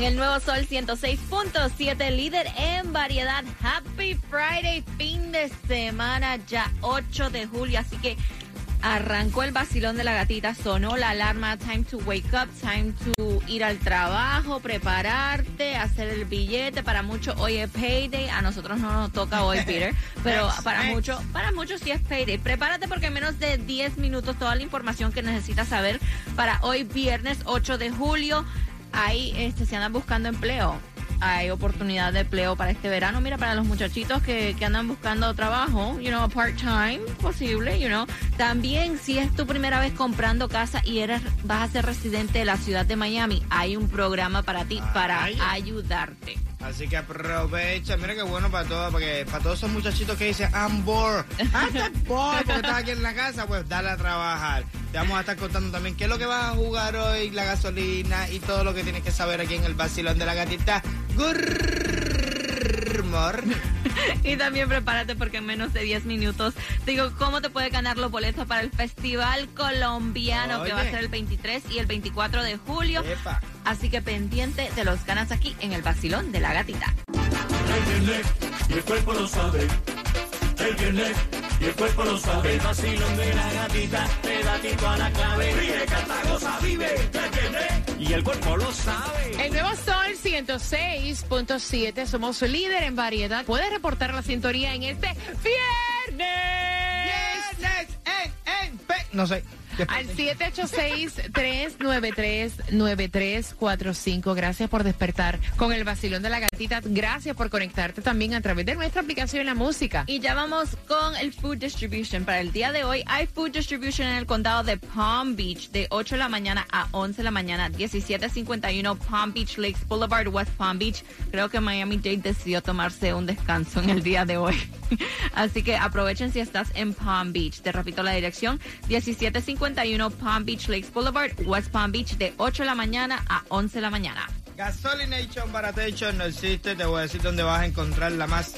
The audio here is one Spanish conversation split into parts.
En el nuevo Sol 106.7, líder en variedad. Happy Friday, fin de semana, ya 8 de julio. Así que arrancó el vacilón de la gatita, sonó la alarma. Time to wake up, time to ir al trabajo, prepararte, hacer el billete. Para muchos hoy es payday. A nosotros no nos toca hoy, Peter. Pero para muchos, para muchos sí es payday. Prepárate porque en menos de 10 minutos toda la información que necesitas saber para hoy, viernes 8 de julio ahí este, se andan buscando empleo. Hay oportunidad de empleo para este verano. Mira, para los muchachitos que, que andan buscando trabajo, you know, part-time, posible, you know. También, si es tu primera vez comprando casa y eres vas a ser residente de la ciudad de Miami, hay un programa para ti, para Ay. ayudarte. Así que aprovecha, mira qué bueno para todos, porque para todos esos muchachitos que dicen I'm bored, ah, estás bored porque estás aquí en la casa, pues dale a trabajar. Te vamos a estar contando también qué es lo que vas a jugar hoy, la gasolina y todo lo que tienes que saber aquí en el vacilón de la gatita. Good Y también prepárate porque en menos de 10 minutos te digo cómo te puedes ganar los boletos para el Festival Colombiano que va a ser el 23 y el 24 de julio. Epa. Así que pendiente te los ganas aquí en el vacilón de la gatita. El viernes y el cuerpo lo sabe. El viernes y el cuerpo lo sabe. El vacilón de la gatita, pedatito a la clave. Ríe, canta, goza, vive. El viernes y el cuerpo lo sabe. El nuevo Sol 106.7, somos líder en variedad. Puedes reportar la sintonía en este viernes. Viernes en, No sé. Al 786-393-9345. Gracias por despertar con el vacilón de la gatita. Gracias por conectarte también a través de nuestra aplicación La Música. Y ya vamos con el Food Distribution. Para el día de hoy hay Food Distribution en el condado de Palm Beach de 8 de la mañana a 11 de la mañana, 1751 Palm Beach Lakes Boulevard, West Palm Beach. Creo que Miami Dade decidió tomarse un descanso en el día de hoy. Así que aprovechen si estás en Palm Beach. Te repito la dirección, 1751 Palm Beach Lakes Boulevard, West Palm Beach de 8 de la mañana a 11 de la mañana. Gasolination Baratation no existe. Te voy a decir dónde vas a encontrar la más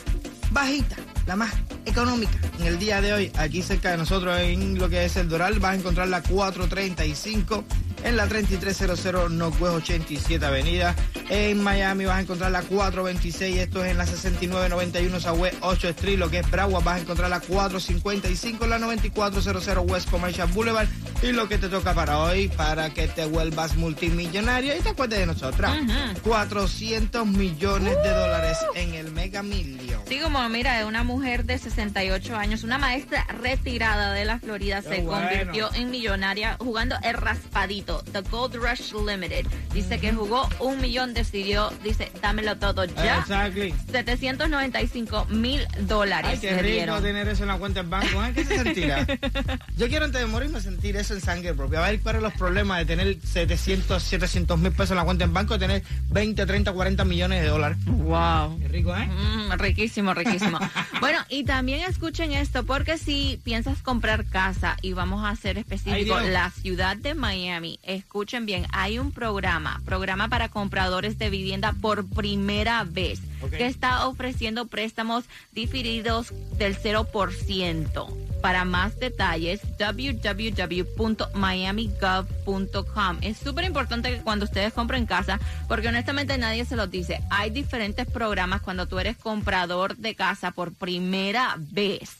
bajita, la más económica. En el día de hoy, aquí cerca de nosotros, en lo que es el Doral, vas a encontrar la 435 en la 3300 Northwest 87 Avenida. En Miami vas a encontrar la 426, esto es en la 6991 Southwest 8 Street. Lo que es Broward vas a encontrar la 455 en la 9400 West Commercial Boulevard. Y lo que te toca para hoy, para que te vuelvas multimillonario y te acuerdes de nosotras. 400 millones de dólares en el Mega Million. Sí, como mira, una mujer de 68 años, una maestra retirada de la Florida, Qué se bueno. convirtió en millonaria jugando el raspadito, The Gold Rush Limited. Dice que jugó un millón, decidió, dice, dámelo todo ya. Exactly. 795 mil dólares Ay, qué rico dieron. tener eso en la cuenta del banco. Ay, ¿Qué se sentirá? Yo quiero antes de morirme sentir eso en sangre propia. A ver cuáles son los problemas de tener 700, 700 mil pesos en la cuenta del banco, de tener 20, 30, 40 millones de dólares. Wow. Qué rico, ¿eh? Mm, riquísimo, riquísimo. bueno, y también escuchen esto, porque si piensas comprar casa, y vamos a ser específicos, la ciudad de Miami, escuchen bien, hay un programa, programa para compradores de vivienda por primera vez, que está ofreciendo préstamos diferidos del 0%. Para más detalles, www.miamigov.com. Es súper importante que cuando ustedes compren casa, porque honestamente nadie se los dice, hay diferentes programas cuando tú eres comprador de casa por primera vez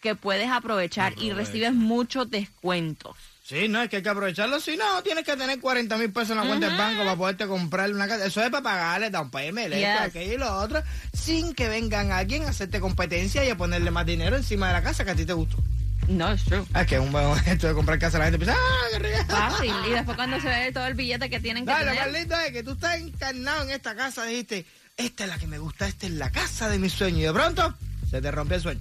que puedes aprovechar y recibes muchos descuentos. Sí, no, es que hay que aprovecharlo. Si no, tienes que tener 40 mil pesos en la cuenta del banco para poderte comprar una casa. Eso es para pagarle down payment, esto, Yes. aquello y lo otro, sin que vengan alguien a hacerte competencia y a ponerle más dinero encima de la casa que a ti te gustó. No, es true. Es que es un buen momento de comprar casa, la gente piensa, ¡ah, qué rico! Fácil. Y después cuando se ve todo el billete que tienen que No, lo tener. más lindo es que tú estás encarnado en esta casa, dijiste, esta es la que me gusta, esta es la casa de mi sueño. Y de pronto, se te rompió el sueño.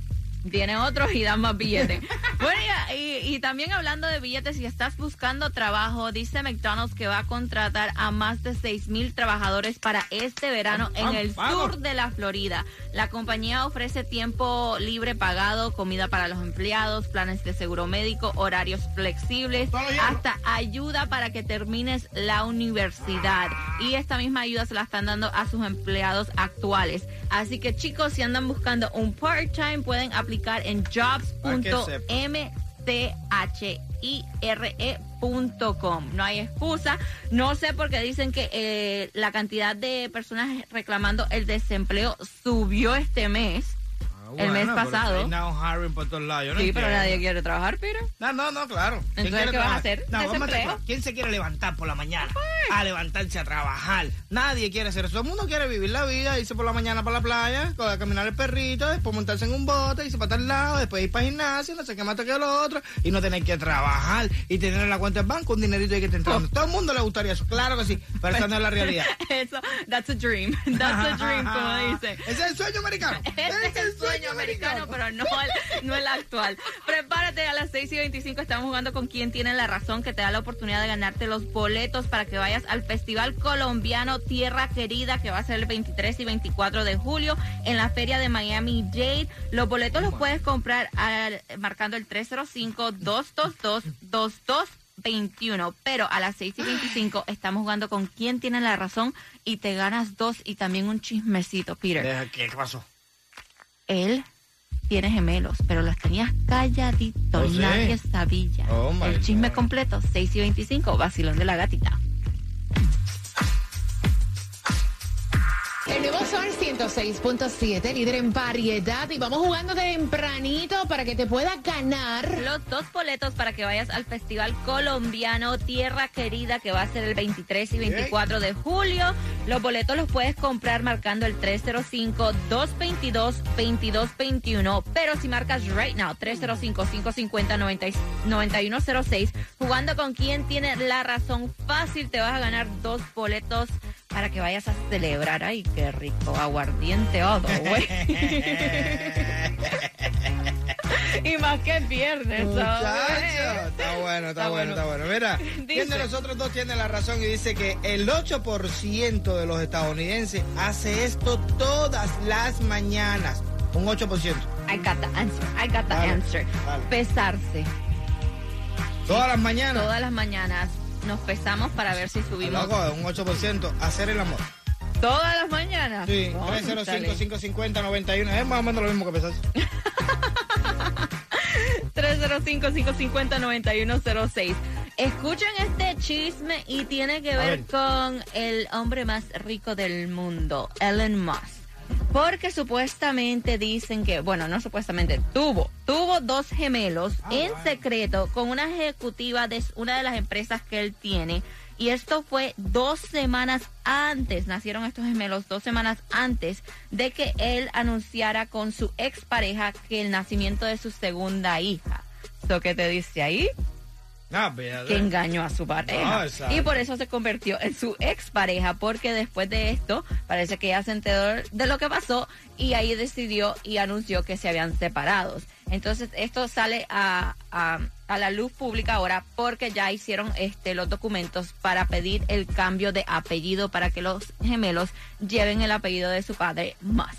Viene otro y dan más billetes. bueno, y, y- también hablando de billetes, si estás buscando trabajo, dice McDonald's que va a contratar a más de 6 mil trabajadores para este verano en el sur de la Florida. La compañía ofrece tiempo libre pagado, comida para los empleados, planes de seguro médico, horarios flexibles, hasta ayuda para que termines la universidad. Y esta misma ayuda se la están dando a sus empleados actuales. Así que chicos, si andan buscando un part-time, pueden aplicar en jobs.mchire.com. No hay excusa. No sé por qué dicen que eh, la cantidad de personas reclamando el desempleo subió este mes. El mes pasado. Now hiring por todos lados. Yo no sí, pero nadie quiere trabajar, Piro. No, no, no, claro. ¿Quién Entonces, ¿qué vas a trabajar? hacer? No, vamos a recordar, ¿Quién se quiere levantar por la mañana? A levantarse a trabajar. Nadie quiere hacer eso. Todo el mundo quiere vivir la vida, irse por la mañana para la playa, a caminar el perrito, después montarse en un bote, irse para tal lado, después ir para el gimnasio, no sé qué más que lo otro, y no tener que trabajar y tener en la cuenta del banco un dinerito ahí que te Oh. entrando. Todo el mundo le gustaría eso, claro que sí, pero esa no es la realidad. Eso, that's a dream. That's a dream, como dice. Ese es el sueño americano. Ese es el sueño americano, pero no el, no el actual. Prepárate a las 6 y 25. Estamos jugando con quien tiene la razón, que te da la oportunidad de ganarte los boletos para que vayas al Festival Colombiano Tierra Querida, que va a ser el 23 y 24 de julio en la Feria de Miami Jade. Los boletos los puedes comprar al- marcando el 305-222-2221. Pero a las 6 y 25 estamos jugando con quien tiene la razón y te ganas dos y también un chismecito, Peter Deja, ¿Qué, qué pasó? Él tiene gemelos, pero los tenías calladitos, ¿Oh, sí? nadie sabía. Oh, my El chisme God. completo, 6 y 25, vacilón de la gatita. El nuevo Sol 106.7, líder en variedad. Y vamos jugando tempranito para que te puedas ganar. Los dos boletos para que vayas al Festival Colombiano Tierra Querida, que va a ser el 23 y 24 de julio. Los boletos los puedes comprar marcando el 305-222-2221. Pero si marcas right now, 305-550-9106, jugando con quien tiene la razón fácil, te vas a ganar dos boletos para que vayas a celebrar. Ay, qué rico, aguardiente, todo, güey. y más que es viernes, Muchacho, está bueno, está, Está bueno, bueno. está bueno. Mira, ¿quién de nosotros dos tiene la razón y dice que el 8% de los estadounidenses hace esto todas las mañanas? Un 8%. I got the answer. I got the Dale, answer. dale. Pesarse. Todas las mañanas. Todas las mañanas nos pesamos para ver si subimos. Loco, un 8%. Hacer el amor. Todas las mañanas. Sí, Cónchale. 305-550-91. Es más o menos lo mismo que pesas. 305-550-9106. Escuchen este chisme y tiene que ver ver. con el hombre más rico del mundo, Elon Musk. Porque supuestamente dicen que, bueno, no supuestamente, tuvo, tuvo dos gemelos Ah, en secreto con una ejecutiva de una de las empresas que él tiene. Y esto fue dos semanas antes, nacieron estos gemelos dos semanas antes de que él anunciara con su expareja que el nacimiento de su segunda hija. ¿Lo que te dice ahí? Fíjate. que engañó a su pareja. No, exacto. y por eso se convirtió en su expareja, porque después de esto parece que ella se enteró de lo que pasó y ahí decidió y anunció que se habían separado. Entonces esto sale a, a, a la luz pública ahora porque ya hicieron este los documentos para pedir el cambio de apellido para que los gemelos lleven el apellido de su padre más.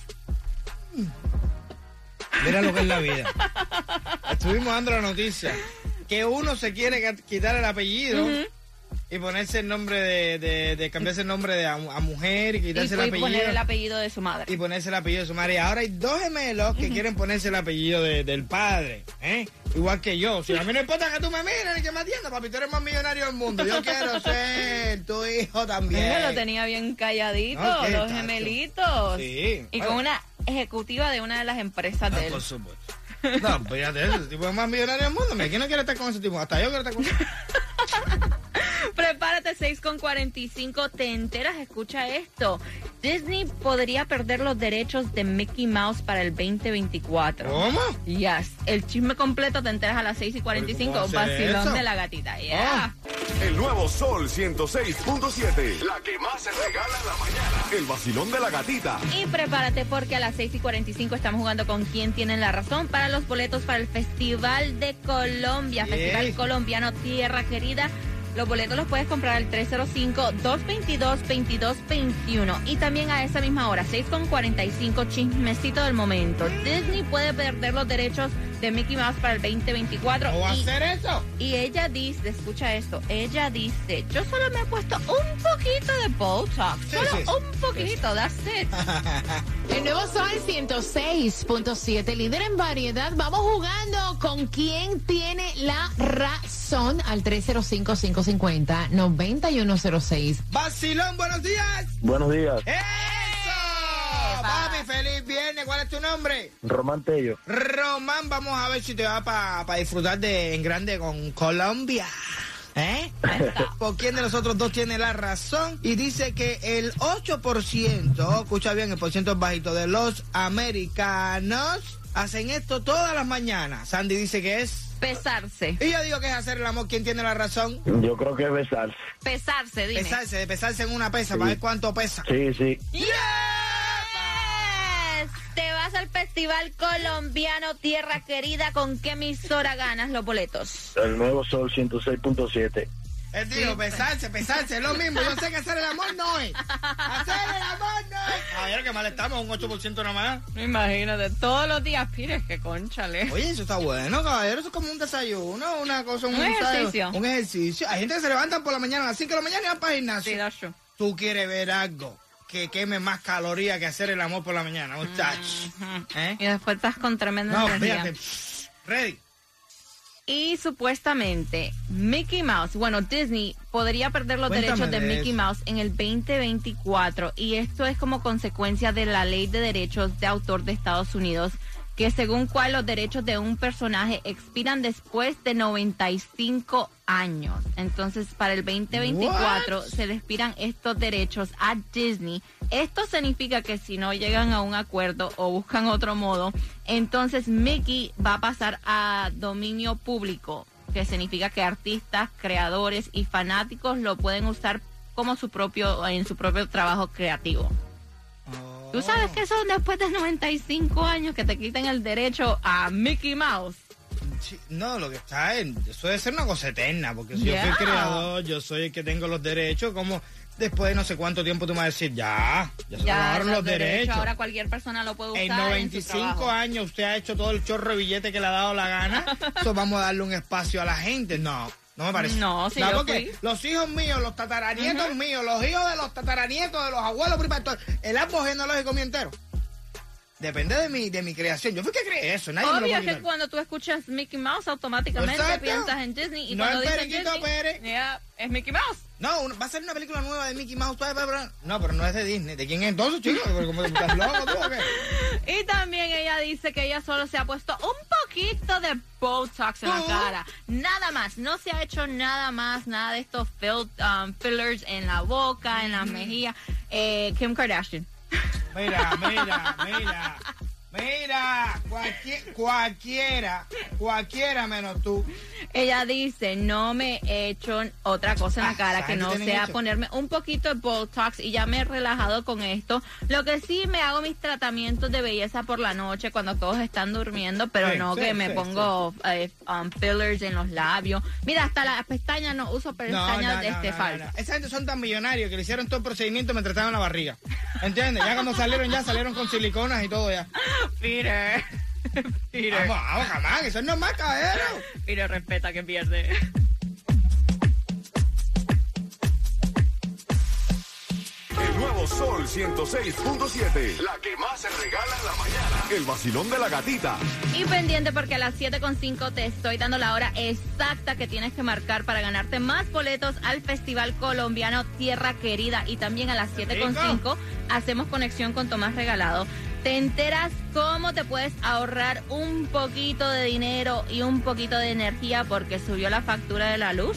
Mira lo que es la vida. Estuvimos dando la noticia que uno se quiere quitar el apellido y ponerse el nombre de, de, de cambiarse el nombre de a, a mujer y Y, quitarse el apellido. poner el apellido de su madre. y ponerse el apellido de su madre. Y ahora hay dos gemelos que quieren ponerse el apellido de- del padre, ¿eh? Igual que yo. Si a mí no importa que tú me mires ni que me atiendas, papi, tú eres más millonario del mundo. Yo quiero ser tu hijo también. Mira, lo tenía bien calladito, No, ¿qué, los tacho? gemelitos. Sí. Y Bueno. con una ejecutiva de una de las empresas Ah, de él. por supuesto. No, fíjate, ese tipo es más millonario del mundo. ¿Quién no quiere estar con ese tipo? Hasta yo quiero estar con ese Prepárate 6 con 45, te enteras, escucha esto. Disney podría perder los derechos de Mickey Mouse para el 2024. ¿Cómo? Yes, el chisme completo te enteras a las 6 y 45, ¿Cómo va a ser vacilón de la gatita. Yeah. Ah. El nuevo Sol 106.7. La que más se regala en la mañana. El vacilón de la gatita. Y prepárate porque a las 6 y 45 estamos jugando con quién tiene la razón para los boletos para el Festival de Colombia. Festival Colombiano Tierra Querida. Los boletos los puedes comprar al 305-222-2221. Y también a esa misma hora, 6 con 45, chismecito del momento. Disney puede perder los derechos de Mickey Mouse para el 2024. ¿Cómo va a y- hacer eso? y ella dice, escucha esto, ella dice, yo solo me he puesto un poquito de Botox, Sí, solo sí, sí. un poquito, that's it. El nuevo Sol 106.7, líder en variedad. Vamos jugando con quién tiene la razón al 305-550-9106. Vacilón, buenos días. Buenos días, ¡Eso! Papi, feliz viernes. ¿Cuál es tu nombre? Román Tello. Román, vamos a ver si te va para disfrutar de en grande con Colombia. ¿Eh? ¿Por quién de nosotros dos tiene la razón? Y dice que el 8%, escucha bien, el por ciento es bajito, de los americanos hacen esto todas las mañanas. Sandy dice que es. Pesarse, Y yo digo que es hacer el amor. ¿Quién tiene la razón? Yo creo que es besarse. pesarse, dime. Pesarse, de pesarse en una pesa para ver cuánto pesa. Sí, sí. Yes. Vas al Festival Colombiano Tierra Querida. ¿Con qué emisora ganas los boletos? El nuevo Sol 106.7. Él dijo, pesarse, pesarse, es lo mismo. Yo sé que hacer el amor no es. Hacer el amor no es. A ver, que mal estamos, un 8% nada más. Imagínate, todos los días, pires que conchale. Oye, eso está bueno, caballero. Eso es como un desayuno, una cosa, un, Un ejercicio. Un ejercicio. Hay gente que se levantan por la mañana a las 5 de la mañana y van para el gimnasio. Sí. Tú quieres ver algo que queme más calorías que hacer el amor por la mañana, muchachos. ¿Eh? Y después estás con tremenda No, energía. fíjate. Ready. Y supuestamente Mickey Mouse, bueno, Disney podría perder los Cuéntame derechos de, de Mickey eso. Mouse en el 2024 y esto es como consecuencia de la ley de derechos de autor de Estados Unidos que según cual los derechos de un personaje expiran después de 95 años. Entonces, para el 2024 What? se le expiran estos derechos a Disney. Esto significa que si no llegan a un acuerdo o buscan otro modo, entonces Mickey va a pasar a dominio público, que significa que artistas, creadores y fanáticos lo pueden usar como su propio en su propio trabajo creativo. ¿Tú sabes que son después de 95 años que te quiten el derecho a Mickey Mouse? Sí, no, lo que está en. Eso debe ser una cosa eterna, porque si yo soy el creador, yo soy el que tengo los derechos, como después de no sé cuánto tiempo tú me vas a decir, ya, ya se acabaron los derechos. Ahora cualquier persona lo puede usar. En en su 95 trabajo. años usted ha hecho todo el chorro de billete que le ha dado la gana. Eso vamos a darle un espacio a la gente. No, no me parece. No, si porque fui. los hijos míos, los tataranietos míos, los hijos de los tataranietos, de los abuelos, el árbol genealógico mío entero. Depende de mi, de mi creación. Yo fui que creé eso. Nadie me lo Obvio que quitar. cuando tú escuchas Mickey Mouse automáticamente Exacto. piensas en Disney y No cuando es Periquito Disney, Pérez. yeah, es Mickey Mouse. No, un- va a ser una película nueva de Mickey Mouse. No, pero no es de Disney. ¿De quién es entonces, chicos? Pero como estás loco tú o qué? Y también ella dice que ella solo se ha puesto un poquito de Botox en la cara. Nada más. No se ha hecho nada más, nada de estos fill- um, fillers en la boca, en las mejillas. Eh, Kim Kardashian. Mira, mira, mira. Mira, cualquier- cualquiera, cualquiera menos tú. Ella dice, no me he hecho otra cosa en la Ah, cara que ¿sabes no sea hecho? ponerme un poquito de Botox y ya me he relajado con esto. Lo que sí me hago mis tratamientos de belleza por la noche cuando todos están durmiendo, pero Sí, no sí, que me pongo eh, um, fillers en los labios. Mira, hasta las pestañas no uso pestañas no, de no, este no. Esa gente son tan millonarios que le hicieron todo el procedimiento mientras estaban en la barriga. ¿Entiendes? Ya cuando salieron, ya salieron con siliconas y todo ya. Peter. Peter. Vamos, vamos, jamás, eso es normal, caballero. Peter respeta que pierde. El nuevo Sol 106.7. La que más se regala en la mañana. El vacilón de la gatita. Y pendiente porque a las 7.5 te estoy dando la hora exacta que tienes que marcar para ganarte más boletos al Festival Colombiano Tierra Querida. Y también a las 7.5 hacemos conexión con Tomás Regalado. Te enteras cómo te puedes ahorrar un poquito de dinero y un poquito de energía porque subió la factura de la luz.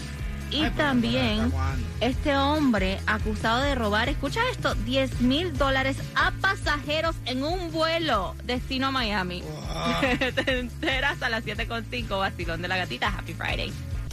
Y Ay, también este hombre acusado de robar, escucha esto, 10 mil dólares a pasajeros en un vuelo destino a Miami. Wow. Te enteras a las 7.5, vacilón de la gatita. Happy Friday.